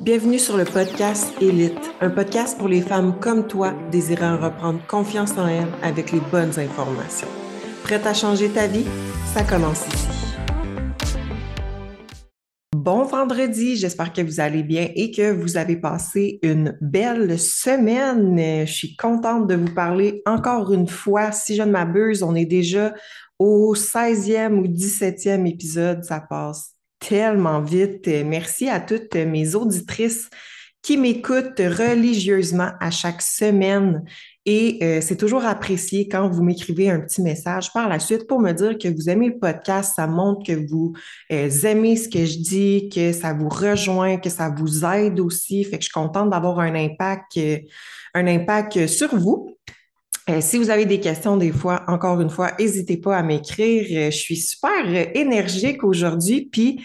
Bienvenue sur le podcast Élite, un podcast pour les femmes comme toi désirant reprendre confiance en elles avec les bonnes informations. Prête à changer ta vie? Ça commence ici. Bon vendredi, j'espère que vous allez bien et que vous avez passé une belle semaine. Je suis contente de vous parler encore une fois. Si je ne m'abuse, on est déjà au 16e ou 17e épisode. Ça passe tellement vite. Merci à toutes mes auditrices qui m'écoutent religieusement à chaque semaine. Et euh, c'est toujours apprécié quand vous m'écrivez un petit message par la suite pour me dire que vous aimez le podcast. Ça montre que vous euh, aimez ce que je dis, que ça vous rejoint, que ça vous aide aussi. Fait que je suis contente d'avoir un impact, euh, un impact sur vous. Euh, si vous avez des questions, des fois, encore une fois, n'hésitez pas à m'écrire. Euh, je suis super euh, énergique aujourd'hui. Puis,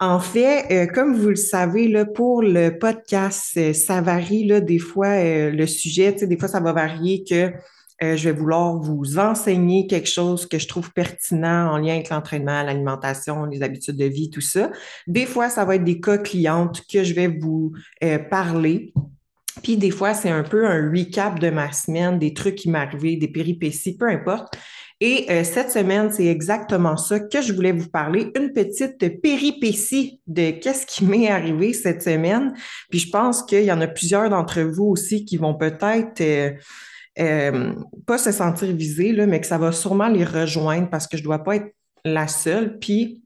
en fait, comme vous le savez, là, pour le podcast, ça varie là, des fois le sujet. Des fois, ça va varier que je vais vouloir vous enseigner quelque chose que je trouve pertinent en lien avec l'entraînement, l'alimentation, les habitudes de vie, tout ça. Des fois, ça va être des cas clientes que je vais vous parler puis des fois, c'est un peu un recap de ma semaine, des trucs qui m'arrivaient, des péripéties, peu importe. Et euh, cette semaine, c'est exactement ça que je voulais vous parler, une petite péripétie de qu'est-ce qui m'est arrivé cette semaine. Puis je pense qu'il y en a plusieurs d'entre vous aussi qui vont peut-être euh, euh, pas se sentir visés, là, mais que ça va sûrement les rejoindre parce que je ne dois pas être la seule. Puis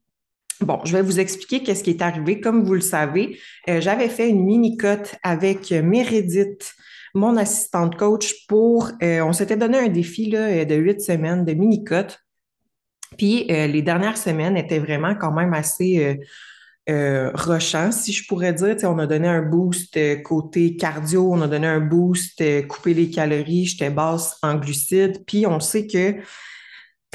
Bon, je vais vous expliquer qu'est-ce qui est arrivé. Comme vous le savez, euh, j'avais fait une mini-cote avec Meredith, mon assistante coach, pour, euh, on s'était donné un défi là, euh, de huit semaines de mini-cote. Puis les dernières semaines étaient vraiment quand même assez euh, si je pourrais dire. on a donné un boost côté cardio, on a donné un boost couper les calories, j'étais basse en glucides. Puis on sait que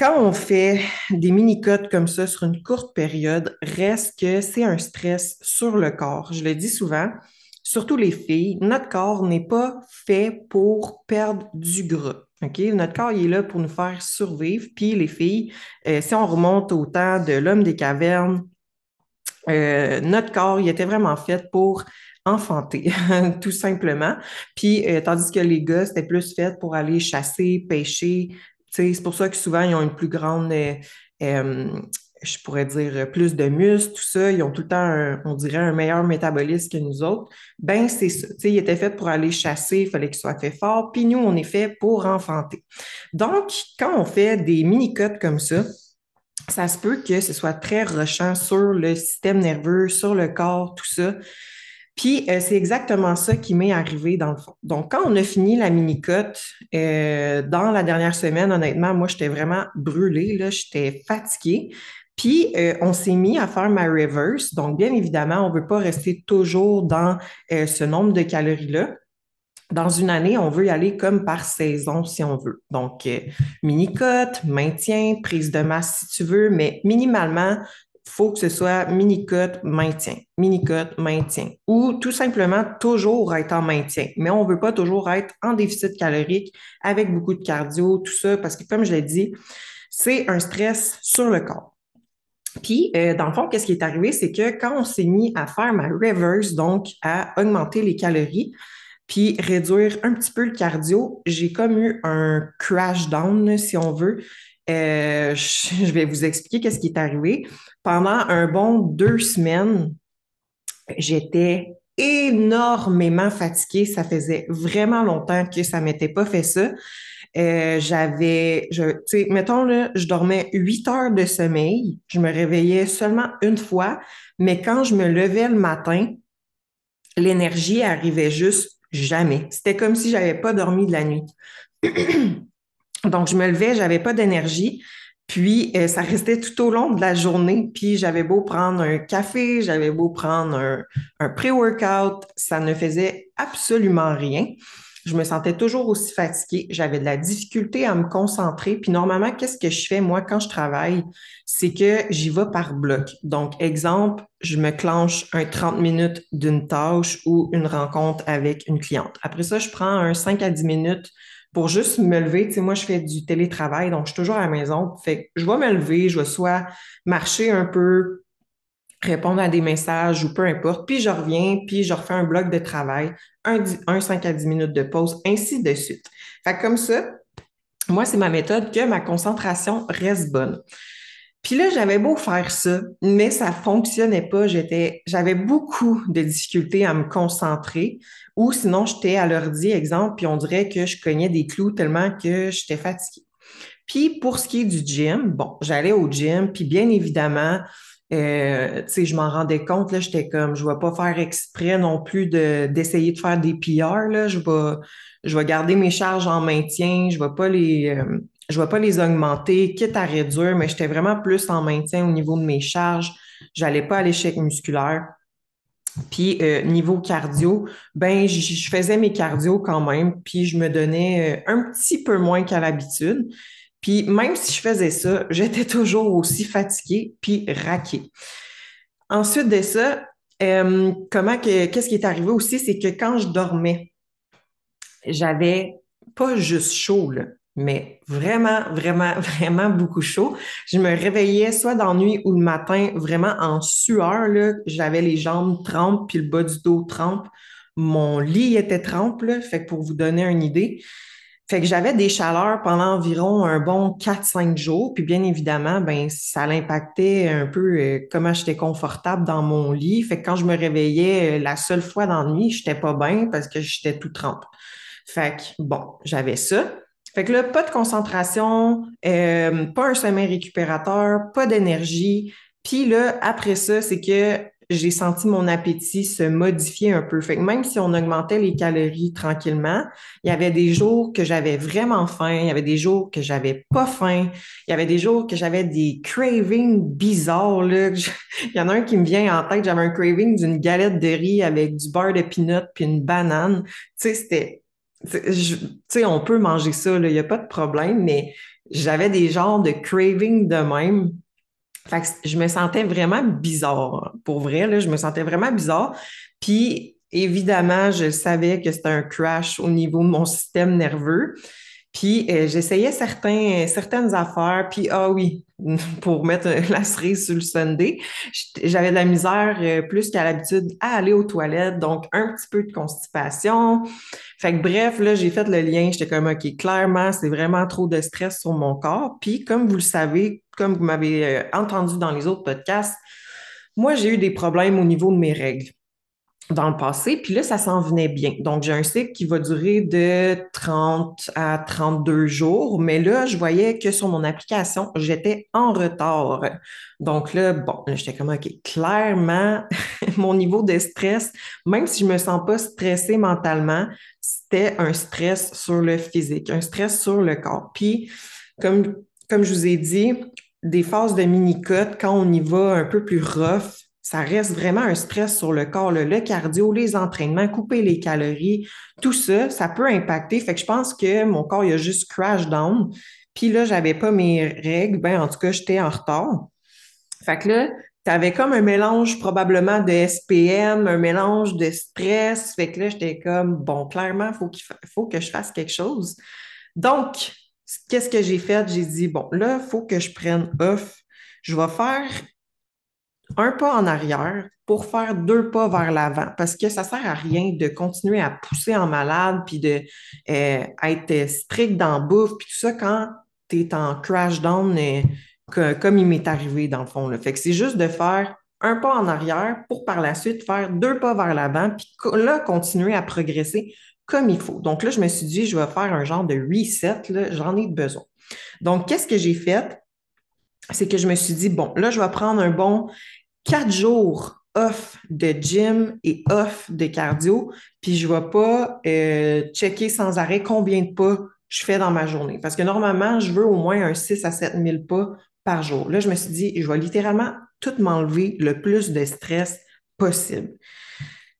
quand on fait des mini-cotes comme ça sur une courte période, reste que c'est un stress sur le corps. Je le dis souvent, surtout les filles, notre corps n'est pas fait pour perdre du gras. Notre corps il est là pour nous faire survivre. Puis les filles, euh, si on remonte au temps de l'homme des cavernes, euh, notre corps il était vraiment fait pour enfanter, tout simplement. Puis, euh, tandis que les gars, c'était plus fait pour aller chasser, pêcher, c'est pour ça que souvent, ils ont une plus grande, euh, euh, je pourrais dire, plus de muscles, tout ça. Ils ont tout le temps, on dirait, un meilleur métabolisme que nous autres. Ben, c'est ça. ils étaient faits pour aller chasser, il fallait qu'ils soient faits forts. Puis nous, on est fait pour enfanter. Donc, quand on fait des mini-cotes comme ça, ça se peut que ce soit très rushant sur le système nerveux, sur le corps, tout ça. Puis euh, c'est exactement ça qui m'est arrivé dans le fond. Donc, quand on a fini la mini-cote, euh, dans la dernière semaine, honnêtement, moi, j'étais vraiment brûlée, là, j'étais fatiguée. Puis, euh, on s'est mis à faire ma reverse. Donc, bien évidemment, on ne veut pas rester toujours dans ce nombre de calories-là. Dans une année, on veut y aller comme par saison, si on veut. Donc, mini-cote, maintien, prise de masse, si tu veux, mais minimalement, faut que ce soit mini-cote, maintien, mini-cote, maintien. Ou tout simplement toujours être en maintien. Mais on ne veut pas toujours être en déficit calorique avec beaucoup de cardio, tout ça, parce que comme je l'ai dit, c'est un stress sur le corps. Puis, euh, dans le fond, qu'est-ce qui est arrivé, c'est que quand on s'est mis à faire ma reverse, donc à augmenter les calories, puis réduire un petit peu le cardio, j'ai comme eu un crash down, si on veut. Euh, je vais vous expliquer qu'est-ce qui est arrivé. Pendant un bon deux semaines, j'étais énormément fatiguée. Ça faisait vraiment longtemps que ça m'était pas fait ça. Euh, j'avais, tu sais, mettons là, je dormais huit heures de sommeil. Je me réveillais seulement une fois, mais quand je me levais le matin, l'énergie arrivait juste jamais. C'était comme si j'avais pas dormi de la nuit. Donc, je me levais, j'avais pas d'énergie. Puis, euh, ça restait tout au long de la journée. Puis, j'avais beau prendre un café, j'avais beau prendre un, pré-workout, ça ne faisait absolument rien. Je me sentais toujours aussi fatiguée. J'avais de la difficulté à me concentrer. Puis, normalement, qu'est-ce que je fais, moi, quand je travaille? C'est que j'y vais par bloc. Donc, exemple, je me clenche un 30 minutes d'une tâche ou une rencontre avec une cliente. Après ça, je prends un 5 à 10 minutes pour juste me lever. Tu sais, moi, je fais du télétravail, donc je suis toujours à la maison. Fait que je vais me lever, je vais soit marcher un peu, répondre à des messages ou peu importe, puis je reviens, puis je refais un bloc de travail, un, un 5 à 10 minutes de pause, ainsi de suite. Fait comme ça, moi, c'est ma méthode que ma concentration reste bonne. Puis là, j'avais beau faire ça, mais ça fonctionnait pas. J'étais, j'avais beaucoup de difficultés à me concentrer. Ou sinon, j'étais à l'ordi, exemple, puis on dirait que je cognais des clous tellement que j'étais fatiguée. Puis pour ce qui est du gym, bon, j'allais au gym, puis bien évidemment, euh, tu sais, je m'en rendais compte, là, j'étais comme, je vais pas faire exprès non plus de, d'essayer de faire des PR, là, je vais, je vais garder mes charges en maintien, je vais pas les, euh, je vais pas les augmenter, quitte à réduire, mais j'étais vraiment plus en maintien au niveau de mes charges, j'allais pas à l'échec musculaire. Puis euh, niveau cardio, ben je faisais mes cardio quand même, puis je me donnais un petit peu moins qu'à l'habitude. Puis même si je faisais ça, j'étais toujours aussi fatiguée puis raquée. Ensuite de ça, euh, comment que qu'est-ce qui est arrivé aussi, c'est que quand je dormais, j'avais pas juste chaud, mais vraiment, vraiment, vraiment beaucoup chaud. Je me réveillais soit dans la nuit ou le matin, vraiment en sueur. J'avais les jambes trempes puis le bas du dos trempe. Mon lit était trempe, fait que pour vous donner une idée. Fait que j'avais des chaleurs pendant environ un bon 4-5 jours. Puis bien évidemment, ben, ça l'impactait un peu euh, comment j'étais confortable dans mon lit. Fait que quand je me réveillais euh, la seule fois dans la nuit, j'étais pas bien parce que j'étais tout trempe. Fait que bon, j'avais ça. Fait que là, pas de concentration, euh, pas un sommeil récupérateur, pas d'énergie. Puis là, après ça, c'est que j'ai senti mon appétit se modifier un peu. Fait que même si on augmentait les calories tranquillement, il y avait des jours que j'avais vraiment faim, il y avait des jours que j'avais pas faim, il y avait des jours que j'avais des cravings bizarres. Là. il y en a un qui me vient en tête, j'avais un craving d'une galette de riz avec du beurre de peanut puis une banane. Tu sais, c'était... Tu sais, on peut manger ça, il n'y a pas de problème, mais j'avais des genres de cravings de même fait que je me sentais vraiment bizarre. Pour vrai, là, je me sentais vraiment bizarre. Puis, évidemment, je savais que c'était un crash au niveau de mon système nerveux. Puis euh, j'essayais certains, certaines affaires, puis ah oui, pour mettre la cerise sur le Sunday, j'avais de la misère euh, plus qu'à l'habitude à aller aux toilettes, donc un petit peu de constipation. Fait que bref, là, j'ai fait le lien, j'étais comme OK, clairement, c'est vraiment trop de stress sur mon corps. Puis comme vous le savez, comme vous m'avez euh, entendu dans les autres podcasts, moi, j'ai eu des problèmes au niveau de mes règles dans le passé, puis là, ça s'en venait bien. Donc, j'ai un cycle qui va durer de 30 à 32 jours, mais là, je voyais que sur mon application, j'étais en retard. Donc là, bon, j'étais comme, OK, clairement, mon niveau de stress, même si je me sens pas stressée mentalement, c'était un stress sur le physique, un stress sur le corps. Puis, comme, comme je vous ai dit, des phases de mini-cote, quand on y va un peu plus rough, ça reste vraiment un stress sur le corps. Le cardio, les entraînements, couper les calories, tout ça, ça peut impacter. Fait que je pense que mon corps, il a juste crash down. Puis là, j'avais pas mes règles. Ben, en tout cas, j'étais en retard. Fait que là, tu avais comme un mélange probablement de SPM, un mélange de stress. Fait que là, j'étais comme, bon, clairement, il faut, faut que je fasse quelque chose. Donc, qu'est-ce que j'ai fait? J'ai dit, bon, là, il faut que je prenne off. Je vais faire un pas en arrière pour faire deux pas vers l'avant parce que ça sert à rien de continuer à pousser en malade puis de euh, être strict dans bouffe puis tout ça quand tu es en crash down euh, comme il m'est arrivé dans le fond. Fait que c'est juste de faire un pas en arrière pour par la suite faire deux pas vers l'avant puis là continuer à progresser comme il faut. Donc là, je me suis dit, je vais faire un genre de reset, j'en ai besoin. Donc, qu'est-ce que j'ai fait? C'est que je me suis dit, bon, là, je vais prendre un bon quatre jours off de gym et off de cardio, puis je ne vais pas euh, checker sans arrêt combien de pas je fais dans ma journée. Parce que normalement, je veux au moins un 6 à 7 000 pas par jour. Là, je me suis dit, je vais littéralement tout m'enlever le plus de stress possible.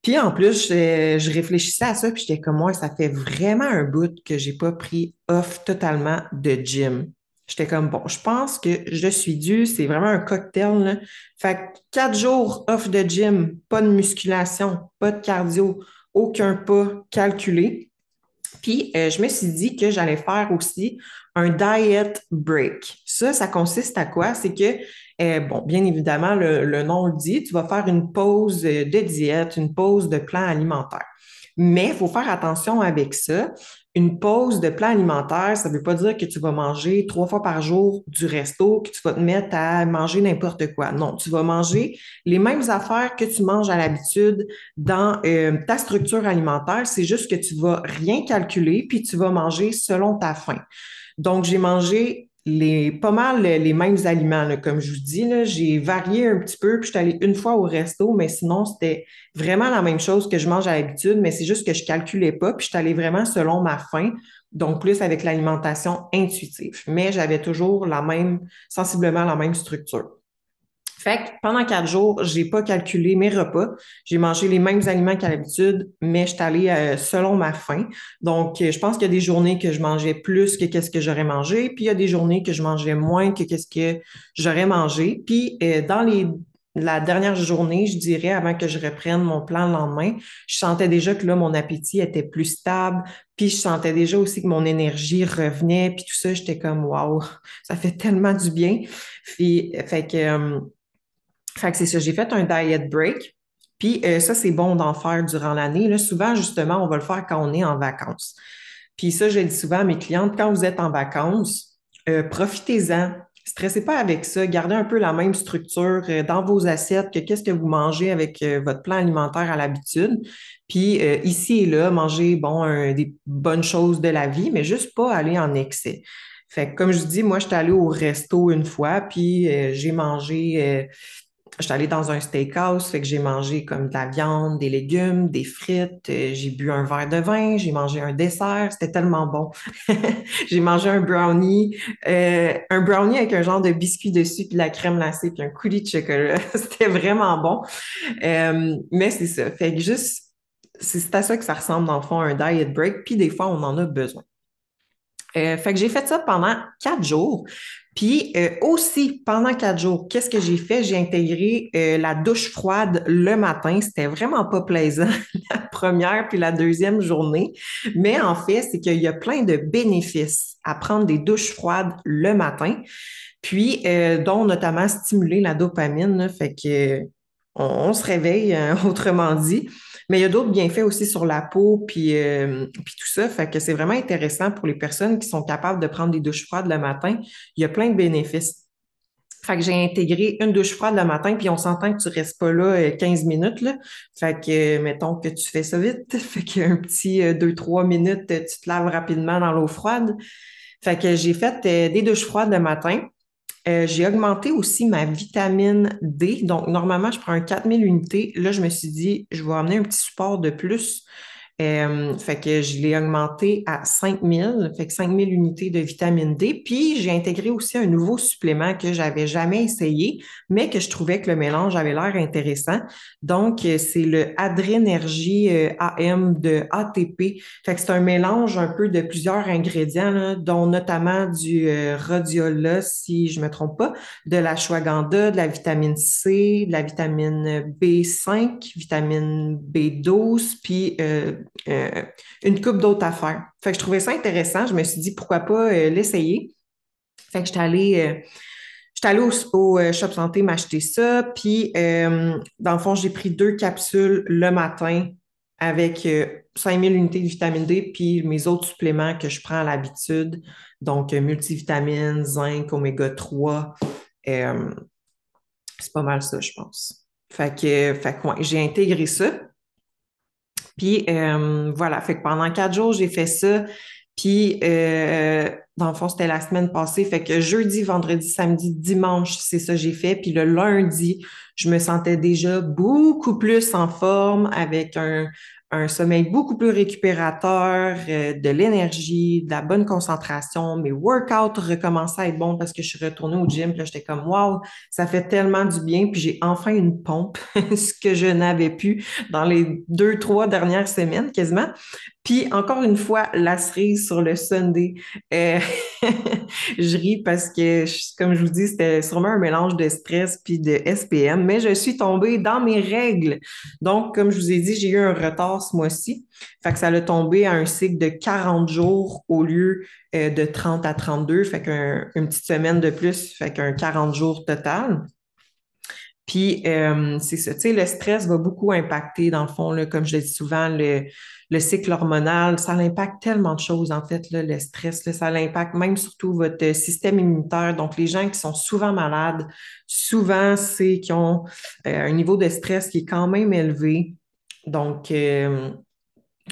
Puis en plus, je, réfléchissais à ça, puis j'étais comme moi, ça fait vraiment un bout que j'ai pas pris off totalement de gym. J'étais comme, bon, je pense que je suis due, c'est vraiment un cocktail. Là. Fait que quatre jours off de gym, pas de musculation, pas de cardio, aucun pas calculé. Puis, euh, je me suis dit que j'allais faire aussi un diet break. Ça, ça consiste à quoi? C'est que Euh, bon, bien évidemment, le, le nom le dit, tu vas faire une pause de diète, une pause de plan alimentaire. Mais il faut faire attention avec ça. Une pause de plan alimentaire, ça ne veut pas dire que tu vas manger trois fois par jour du resto, que tu vas te mettre à manger n'importe quoi. Non, tu vas manger les mêmes affaires que tu manges à l'habitude dans euh, ta structure alimentaire. C'est juste que tu vas rien calculer, puis tu vas manger selon ta faim. Donc, j'ai mangé les, pas mal les mêmes aliments, comme je vous dis. J'ai varié un petit peu, puis je suis allée une fois au resto, mais sinon, c'était vraiment la même chose que je mange à l'habitude, mais c'est juste que je calculais pas, puis je suis allée vraiment selon ma faim, donc plus avec l'alimentation intuitive. Mais j'avais toujours la même, sensiblement la même structure. Fait que pendant quatre jours, j'ai pas calculé mes repas. J'ai mangé les mêmes aliments qu'à l'habitude, mais je suis allée euh, selon ma faim. Donc, euh, je pense qu'il y a des journées que je mangeais plus que qu'est-ce que j'aurais mangé, puis il y a des journées que je mangeais moins que qu'est-ce que j'aurais mangé. Puis, euh, dans les la dernière journée, je dirais, avant que je reprenne mon plan le lendemain, je sentais déjà que là, mon appétit était plus stable, puis je sentais déjà aussi que mon énergie revenait, puis tout ça, j'étais comme, waouh, ça fait tellement du bien. Puis, fait que, fait que c'est ça, j'ai fait un diet break. Puis euh, ça, c'est bon d'en faire durant l'année. Là, souvent, justement, on va le faire quand on est en vacances. Puis ça, je le dis souvent à mes clientes, quand vous êtes en vacances, euh, profitez-en. Stressez pas avec ça. Gardez un peu la même structure euh, dans vos assiettes que qu'est-ce que vous mangez avec votre plan alimentaire à l'habitude. Puis ici et là, mangez bon, des bonnes choses de la vie, mais juste pas aller en excès. Fait que comme je dis, moi, je suis allée au resto une fois, puis j'ai mangé je suis allée dans un steakhouse, fait que j'ai mangé comme de la viande, des légumes, des frites, euh, j'ai bu un verre de vin, j'ai mangé un dessert, c'était tellement bon. j'ai mangé un brownie, euh, un brownie avec un genre de biscuit dessus, puis de la crème glacée, puis un coulis de chocolat. c'était vraiment bon. Euh, mais c'est ça, fait que juste, c'est à ça que ça ressemble dans le fond, un diet break, puis des fois, on en a besoin. Fait que j'ai fait ça pendant quatre jours. Puis euh, aussi, pendant quatre jours, qu'est-ce que j'ai fait? J'ai intégré euh, la douche froide le matin. C'était vraiment pas plaisant la première puis la deuxième journée. Mais en fait, c'est qu'il y a plein de bénéfices à prendre des douches froides le matin. Puis, euh, dont notamment stimuler la dopamine. fait que on, se réveille, hein, autrement dit. Mais il y a d'autres bienfaits aussi sur la peau, puis, euh, puis tout ça. Fait que c'est vraiment intéressant pour les personnes qui sont capables de prendre des douches froides le matin. Il y a plein de bénéfices. Fait que j'ai intégré une douche froide le matin, puis on s'entend que tu restes pas là 15 euh, minutes. Fait que, mettons que tu fais ça vite. Fait qu'un petit 2-3 euh, minutes, tu te laves rapidement dans l'eau froide. Fait que j'ai fait des douches froides le matin. Euh, j'ai augmenté aussi ma vitamine D. Donc, normalement, je prends un 4000 unités. Là, je me suis dit, je vais amener un petit support de plus euh, fait que je l'ai augmenté à 5000, fait que 5000 unités de vitamine D. Puis j'ai intégré aussi un nouveau supplément que j'avais jamais essayé, mais que je trouvais que le mélange avait l'air intéressant. Donc, euh, c'est le Adrénergie euh, AM de ATP. Fait que c'est un mélange un peu de plusieurs ingrédients, dont notamment du rhodiola, si je me trompe pas, de la l'ashwagandha, de la vitamine C, de la vitamine B5, vitamine B12, puis euh, une coupe d'autres affaires. Fait que je trouvais ça intéressant. Je me suis dit, pourquoi pas euh, l'essayer? Fait que j'étais allée, euh, au, Shop Santé m'acheter ça. Puis, dans le fond, j'ai pris deux capsules le matin avec 5000 unités de vitamine D, puis mes autres suppléments que je prends à l'habitude. Donc, multivitamines, zinc, oméga 3. c'est pas mal ça, je pense. Fait que, fait j'ai intégré ça. Puis euh, voilà, fait que pendant quatre jours, j'ai fait ça. Puis euh, dans le fond, c'était la semaine passée. Fait que jeudi, vendredi, samedi, dimanche, c'est ça que j'ai fait. Puis le lundi, je me sentais déjà beaucoup plus en forme avec un, un sommeil beaucoup plus récupérateur, euh, de l'énergie, de la bonne concentration. Mes workouts recommençaient à être bons parce que je suis retournée au gym. Puis j'étais comme, wow, ça fait tellement du bien. Puis j'ai enfin une pompe, ce que je n'avais plus dans les deux, trois dernières semaines quasiment. Puis encore une fois, la cerise sur le Sunday. Euh, je ris parce que, comme je vous dis, c'était sûrement un mélange de stress puis de SPM, mais je suis tombée dans mes règles. Donc, comme je vous ai dit, j'ai eu un retard ce mois-ci. Fait que ça a tombé à un cycle de 40 jours au lieu euh, de 30 à 32. Fait qu'une petite semaine de plus, fait qu'un 40 jours total. Puis, euh, c'est ça, tu sais, le stress va beaucoup impacter, dans le fond, là, comme je le dis souvent, le, le cycle hormonal, ça impacte tellement de choses, en fait, là, le stress, ça impacte même surtout votre système immunitaire. Donc, les gens qui sont souvent malades, souvent, c'est qui ont euh, un niveau de stress qui est quand même élevé. Donc, euh,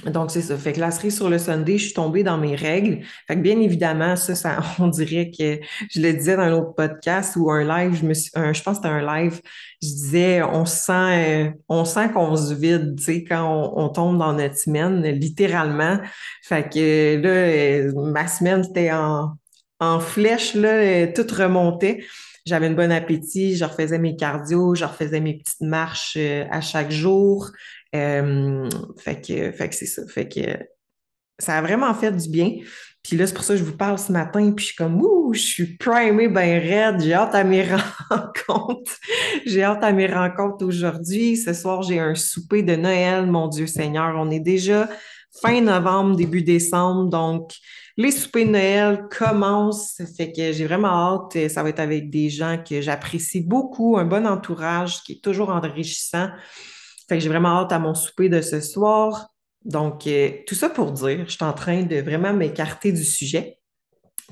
donc, c'est ça. Fait que la série sur le Sunday, je suis tombée dans mes règles. Fait que bien évidemment, ça, ça on dirait que je le disais dans un autre podcast ou un live, je me je pense que c'était un live, je disais, on sent, euh, on sent qu'on se vide, tu sais, quand on, tombe dans notre semaine, littéralement. Fait que là, euh, ma semaine, c'était en, en flèche, là, tout remontait. J'avais un bon appétit, je refaisais mes cardio, je refaisais mes petites marches à chaque jour. Euh, fait que, fait que c'est ça. Fait que ça a vraiment fait du bien. Puis là, c'est pour ça que je vous parle ce matin, puis je suis comme, ouh, je suis primée ben raide, j'ai hâte à mes rencontres. j'ai hâte à mes rencontres aujourd'hui. Ce soir, j'ai un souper de Noël, mon Dieu Seigneur. On est déjà fin novembre, début décembre, donc les soupers de Noël commencent. Ça fait que j'ai vraiment hâte. Ça va être avec des gens que j'apprécie beaucoup, un bon entourage qui est toujours enrichissant. Fait que j'ai vraiment hâte à mon souper de ce soir. Donc, euh, tout ça pour dire, je suis en train de vraiment m'écarter du sujet.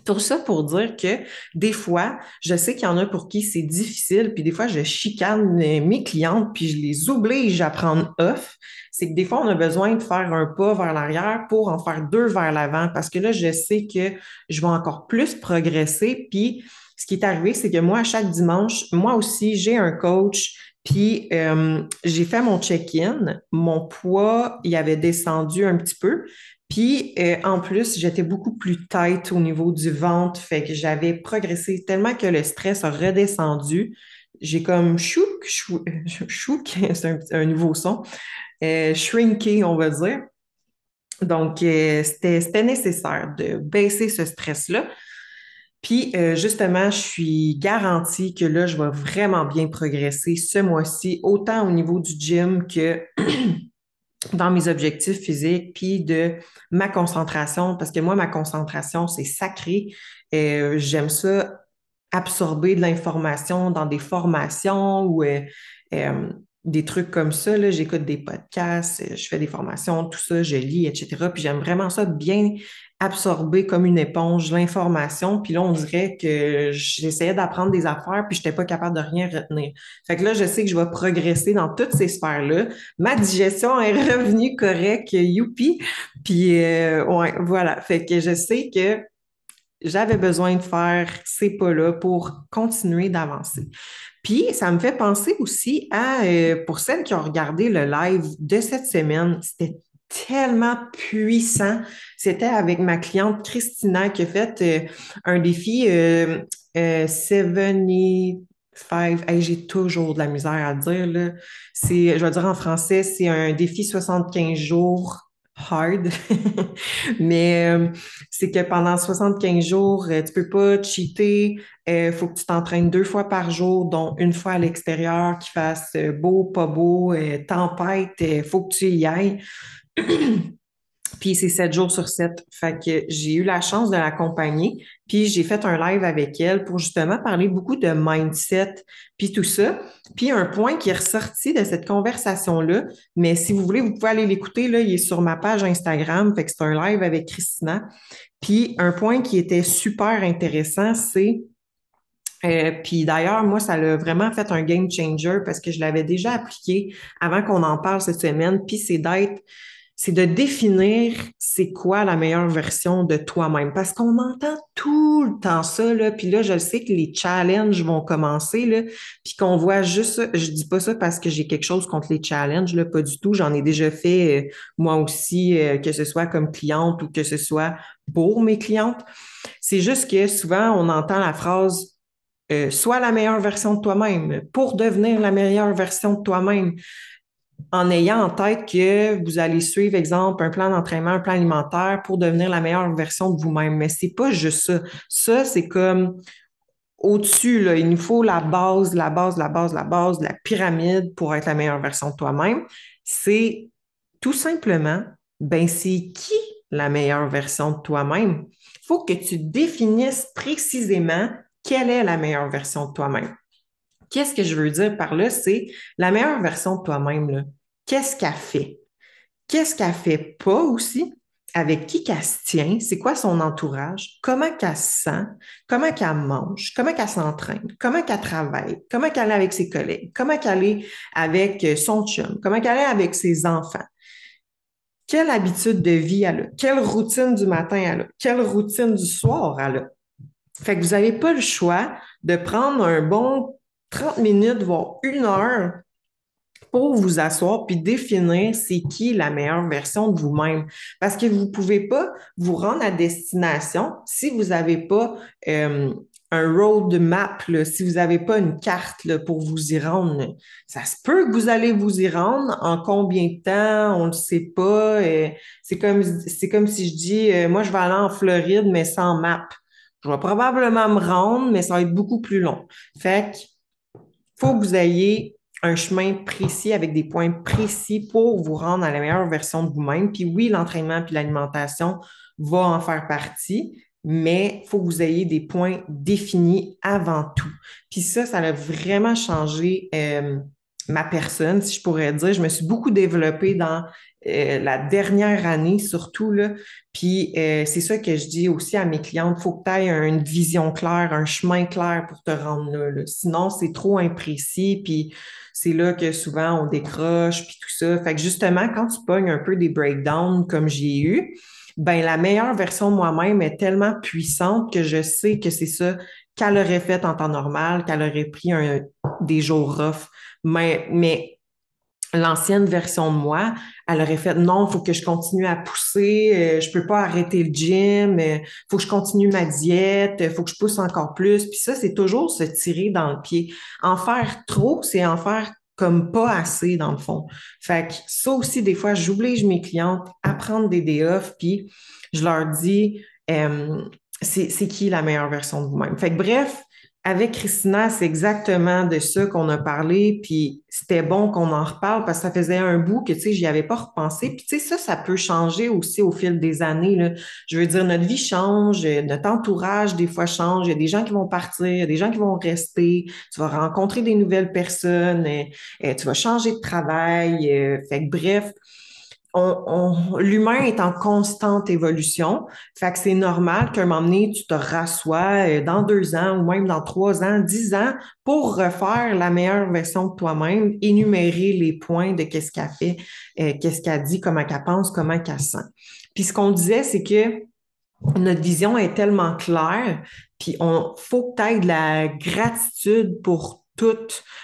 Tout ça pour dire que des fois, je sais qu'il y en a pour qui c'est difficile, puis des fois, je chicane mes clientes, puis je les oblige à prendre off. C'est que des fois, on a besoin de faire un pas vers l'arrière pour en faire deux vers l'avant, parce que là, je sais que je vais encore plus progresser. Puis, ce qui est arrivé, c'est que moi, chaque dimanche, moi aussi, j'ai un coach puis euh, j'ai fait mon check-in, mon poids, il avait descendu un petit peu. Puis euh, en plus, j'étais beaucoup plus tête au niveau du ventre, fait que j'avais progressé tellement que le stress a redescendu. J'ai comme chouk, chouk, c'est un, nouveau son, euh, shrinké, on va dire. Donc, c'était nécessaire de baisser ce stress-là. Puis euh, justement, je suis garantie que là, je vais vraiment bien progresser ce mois-ci, autant au niveau du gym que dans mes objectifs physiques, puis de ma concentration, parce que moi, ma concentration, c'est sacré. Euh, j'aime ça absorber de l'information dans des formations ou euh, des trucs comme ça. J'écoute des podcasts, je fais des formations, tout ça, je lis, etc. Puis j'aime vraiment ça bien absorber comme une éponge l'information. Puis là, on dirait que j'essayais d'apprendre des affaires, puis je n'étais pas capable de rien retenir. Fait que là, je sais que je vais progresser dans toutes ces sphères-là. Ma digestion est revenue correcte, youpi. Puis euh, ouais, voilà. Fait que je sais que j'avais besoin de faire ces pas-là pour continuer d'avancer. Puis, ça me fait penser aussi à, euh, pour celles qui ont regardé le live de cette semaine, c'était tellement puissant. C'était avec ma cliente Christina qui a fait euh, un défi euh, 75. Euh, j'ai toujours de la misère à dire. Là. je vais dire en français, c'est un défi 75 jours hard. Mais euh, c'est que pendant 75 jours, tu peux pas cheater. Il faut que tu t'entraînes deux fois par jour, dont une fois à l'extérieur, qu'il fasse beau, pas beau, tempête, il faut que tu y ailles. puis c'est sept jours sur sept. Fait que j'ai eu la chance de l'accompagner. Puis j'ai fait un live avec elle pour justement parler beaucoup de mindset, puis tout ça. Puis un point qui est ressorti de cette conversation-là, mais si vous voulez, vous pouvez aller l'écouter, là, il est sur ma page Instagram. Fait que c'est un live avec Christina. Puis un point qui était super intéressant, c'est euh, puis d'ailleurs, moi, ça l'a vraiment fait un game changer parce que je l'avais déjà appliqué avant qu'on en parle cette semaine. Puis c'est d'être c'est de définir c'est quoi la meilleure version de toi-même. Parce qu'on entend tout le temps ça, là, puis là, je sais que les challenges vont commencer, là, puis qu'on voit juste. Je dis pas ça parce que j'ai quelque chose contre les challenges, là, pas du tout. J'en ai déjà fait euh, moi aussi, euh, que ce soit comme cliente ou que ce soit pour mes clientes. C'est juste que souvent, on entend la phrase euh, Sois la meilleure version de toi-même, pour devenir la meilleure version de toi-même en ayant en tête que vous allez suivre, exemple, un plan d'entraînement, un plan alimentaire pour devenir la meilleure version de vous-même. Mais c'est pas juste ça. Ça, c'est comme au-dessus, là, il nous faut la base, la base, la base, la base, la pyramide pour être la meilleure version de toi-même. C'est tout simplement, ben, c'est qui la meilleure version de toi-même? Il faut que tu définisses précisément quelle est la meilleure version de toi-même. Qu'est-ce que je veux dire par là? C'est la meilleure version de toi-même. Qu'est-ce qu'elle fait? Qu'est-ce qu'elle fait pas aussi? Avec qui qu'elle se tient? C'est quoi son entourage? Comment qu'elle se sent? Comment qu'elle mange? Comment qu'elle s'entraîne? Comment qu'elle travaille? Comment qu'elle est avec ses collègues? Comment qu'elle est avec euh, son chum? Comment qu'elle est avec ses enfants? Quelle habitude de vie elle a? Quelle routine du matin elle a? Quelle routine du soir elle a? Fait que vous n'avez pas le choix de prendre un bon 30 minutes, voire une heure pour vous asseoir puis définir c'est qui la meilleure version de vous-même. Parce que vous ne pouvez pas vous rendre à destination si vous n'avez pas euh, un road map, si vous n'avez pas une carte pour vous y rendre. Ça se peut que vous allez vous y rendre. En combien de temps? On ne le sait pas. C'est comme, comme si je dis, euh, moi, je vais aller en Floride, mais sans map. Je vais probablement me rendre, mais ça va être beaucoup plus long. Fait que faut que vous ayez un chemin précis avec des points précis pour vous rendre à la meilleure version de vous-même. Puis oui, l'entraînement puis l'alimentation va en faire partie, mais il faut que vous ayez des points définis avant tout. Puis ça, ça a vraiment changé euh, ma personne, si je pourrais dire. Je me suis beaucoup développée dans euh, la dernière année surtout. Là. Puis euh, c'est ça que je dis aussi à mes clientes, il faut que tu aies une vision claire, un chemin clair pour te rendre là. Sinon, c'est trop imprécis, puis c'est là que souvent on décroche, puis tout ça. Fait que justement, quand tu pognes un peu des breakdowns comme j'ai eu, ben la meilleure version de moi-même est tellement puissante que je sais que c'est ça qu'elle aurait fait en temps normal, qu'elle aurait pris un, des jours rough. Mais, mais l'ancienne version de moi, elle aurait fait non, il faut que je continue à pousser, euh, je peux pas arrêter le gym, il euh, faut que je continue ma diète, il faut que je pousse encore plus. Puis ça, c'est toujours se tirer dans le pied. En faire trop, c'est en faire comme pas assez dans le fond. Fait que ça aussi, des fois, j'oblige mes clientes à prendre des day off, puis je leur dis euh, c'est qui la meilleure version de vous-même. Fait que bref, avec Christina, c'est exactement de ça qu'on a parlé, puis c'était bon qu'on en reparle parce que ça faisait un bout que, tu sais, j'y avais pas repensé. Puis, tu sais, ça, ça peut changer aussi au fil des années, là. Je veux dire, notre vie change, notre entourage, des fois, change. Il y a des gens qui vont partir, il y a des gens qui vont rester. Tu vas rencontrer des nouvelles personnes, et, et tu vas changer de travail. Euh, fait que, bref, l'humain est en constante évolution. Fait que c'est normal qu'à un moment donné, tu te rassois euh, dans deux ans ou même dans trois ans, dix ans pour refaire la meilleure version de toi-même, énumérer les points de qu'est-ce qu'elle fait, euh, qu'est-ce qu'elle dit, comment qu'elle pense, comment qu'elle sent. Puis ce qu'on disait, c'est que notre vision est tellement claire, puis on faut que tu aies de la gratitude pour tout.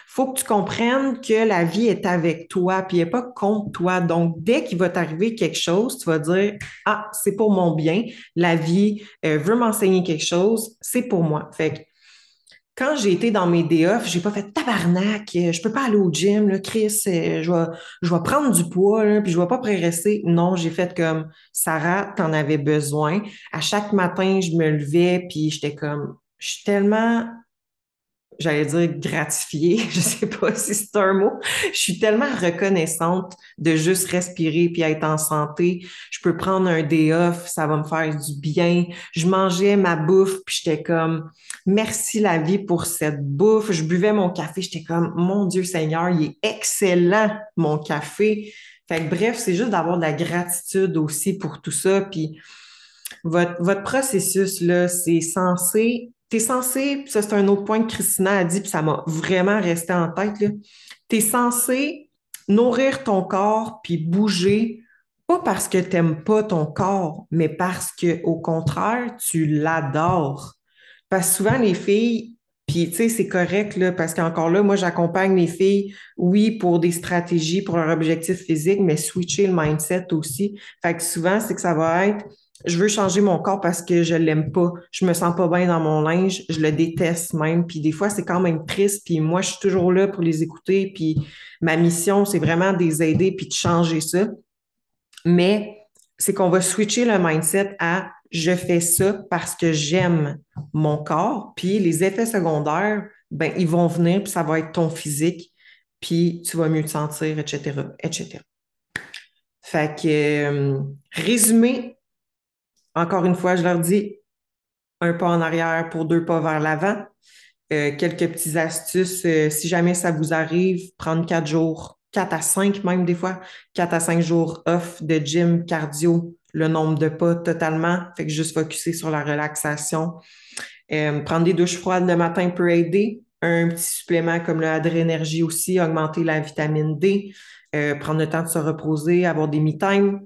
faut que tu comprennes que la vie est avec toi, puis elle n'est pas contre toi. Donc, dès qu'il va t'arriver quelque chose, tu vas dire Ah, c'est pour mon bien. La vie euh, veut m'enseigner quelque chose, c'est pour moi. Fait que quand j'ai été dans mes day off, j'ai pas fait tabarnak, euh, je peux pas aller au gym, là, Chris, euh, je vais, je prendre du poids, puis je vais pas progresser. Non, j'ai fait comme Sarah, t'en avais besoin. À chaque matin, je me levais, puis j'étais comme, je suis tellement j'allais dire gratifiée, je sais pas si c'est un mot. Je suis tellement reconnaissante de juste respirer puis être en santé. Je peux prendre un day ça va me faire du bien. Je mangeais ma bouffe puis j'étais comme merci la vie pour cette bouffe. Je buvais mon café, j'étais comme mon Dieu Seigneur, il est excellent mon café. Fait que bref, c'est juste d'avoir de la gratitude aussi pour tout ça puis votre, votre processus là, c'est censé tu es censé, ça c'est un autre point que Christina a dit, puis ça m'a vraiment resté en tête, tu es censé nourrir ton corps puis bouger, pas parce que tu n'aimes pas ton corps, mais parce que au contraire, tu l'adores. Parce que souvent, les filles, puis tu sais, c'est correct, là, parce qu'encore là, moi, j'accompagne les filles, oui, pour des stratégies, pour leur objectif physique, mais switcher le mindset aussi. Fait que souvent, c'est que ça va être je veux changer mon corps parce que je l'aime pas. Je me sens pas bien dans mon linge. Je le déteste même. Puis des fois, c'est quand même triste. Puis moi, je suis toujours là pour les écouter. Puis ma mission, c'est vraiment de les aider puis de changer ça. Mais c'est qu'on va switcher le mindset à je fais ça parce que j'aime mon corps. Puis les effets secondaires, ben, ils vont venir, puis ça va être ton physique, puis tu vas mieux te sentir, etc., etc. Fait que, euh, résumé, encore une fois, je leur dis un pas en arrière pour deux pas vers l'avant. Euh, quelques petites astuces, euh, si jamais ça vous arrive, prendre quatre jours, quatre à cinq même des fois, quatre à cinq jours off de gym, cardio, le nombre de pas totalement, fait que juste focuser sur la relaxation. prendre des douches froides le matin peut aider un petit supplément comme le Adrénergie aussi, augmenter la vitamine D, euh, prendre le temps de se reposer, avoir des me-time,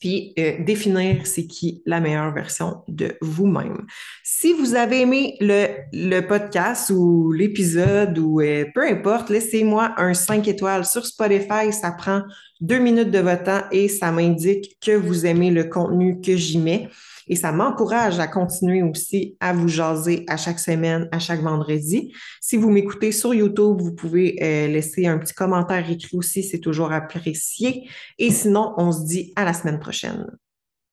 puis euh, définir c'est qui la meilleure version de vous-même. Si vous avez aimé le, le podcast ou l'épisode ou euh, peu importe, laissez-moi un 5 étoiles sur Spotify. Ça prend deux minutes de votre temps et ça m'indique que vous aimez le contenu que j'y mets. Et ça m'encourage à continuer aussi à vous jaser à chaque semaine, à chaque vendredi. Si vous m'écoutez sur YouTube, vous pouvez euh, laisser un petit commentaire écrit aussi, c'est toujours apprécié. Et sinon, on se dit à la semaine prochaine.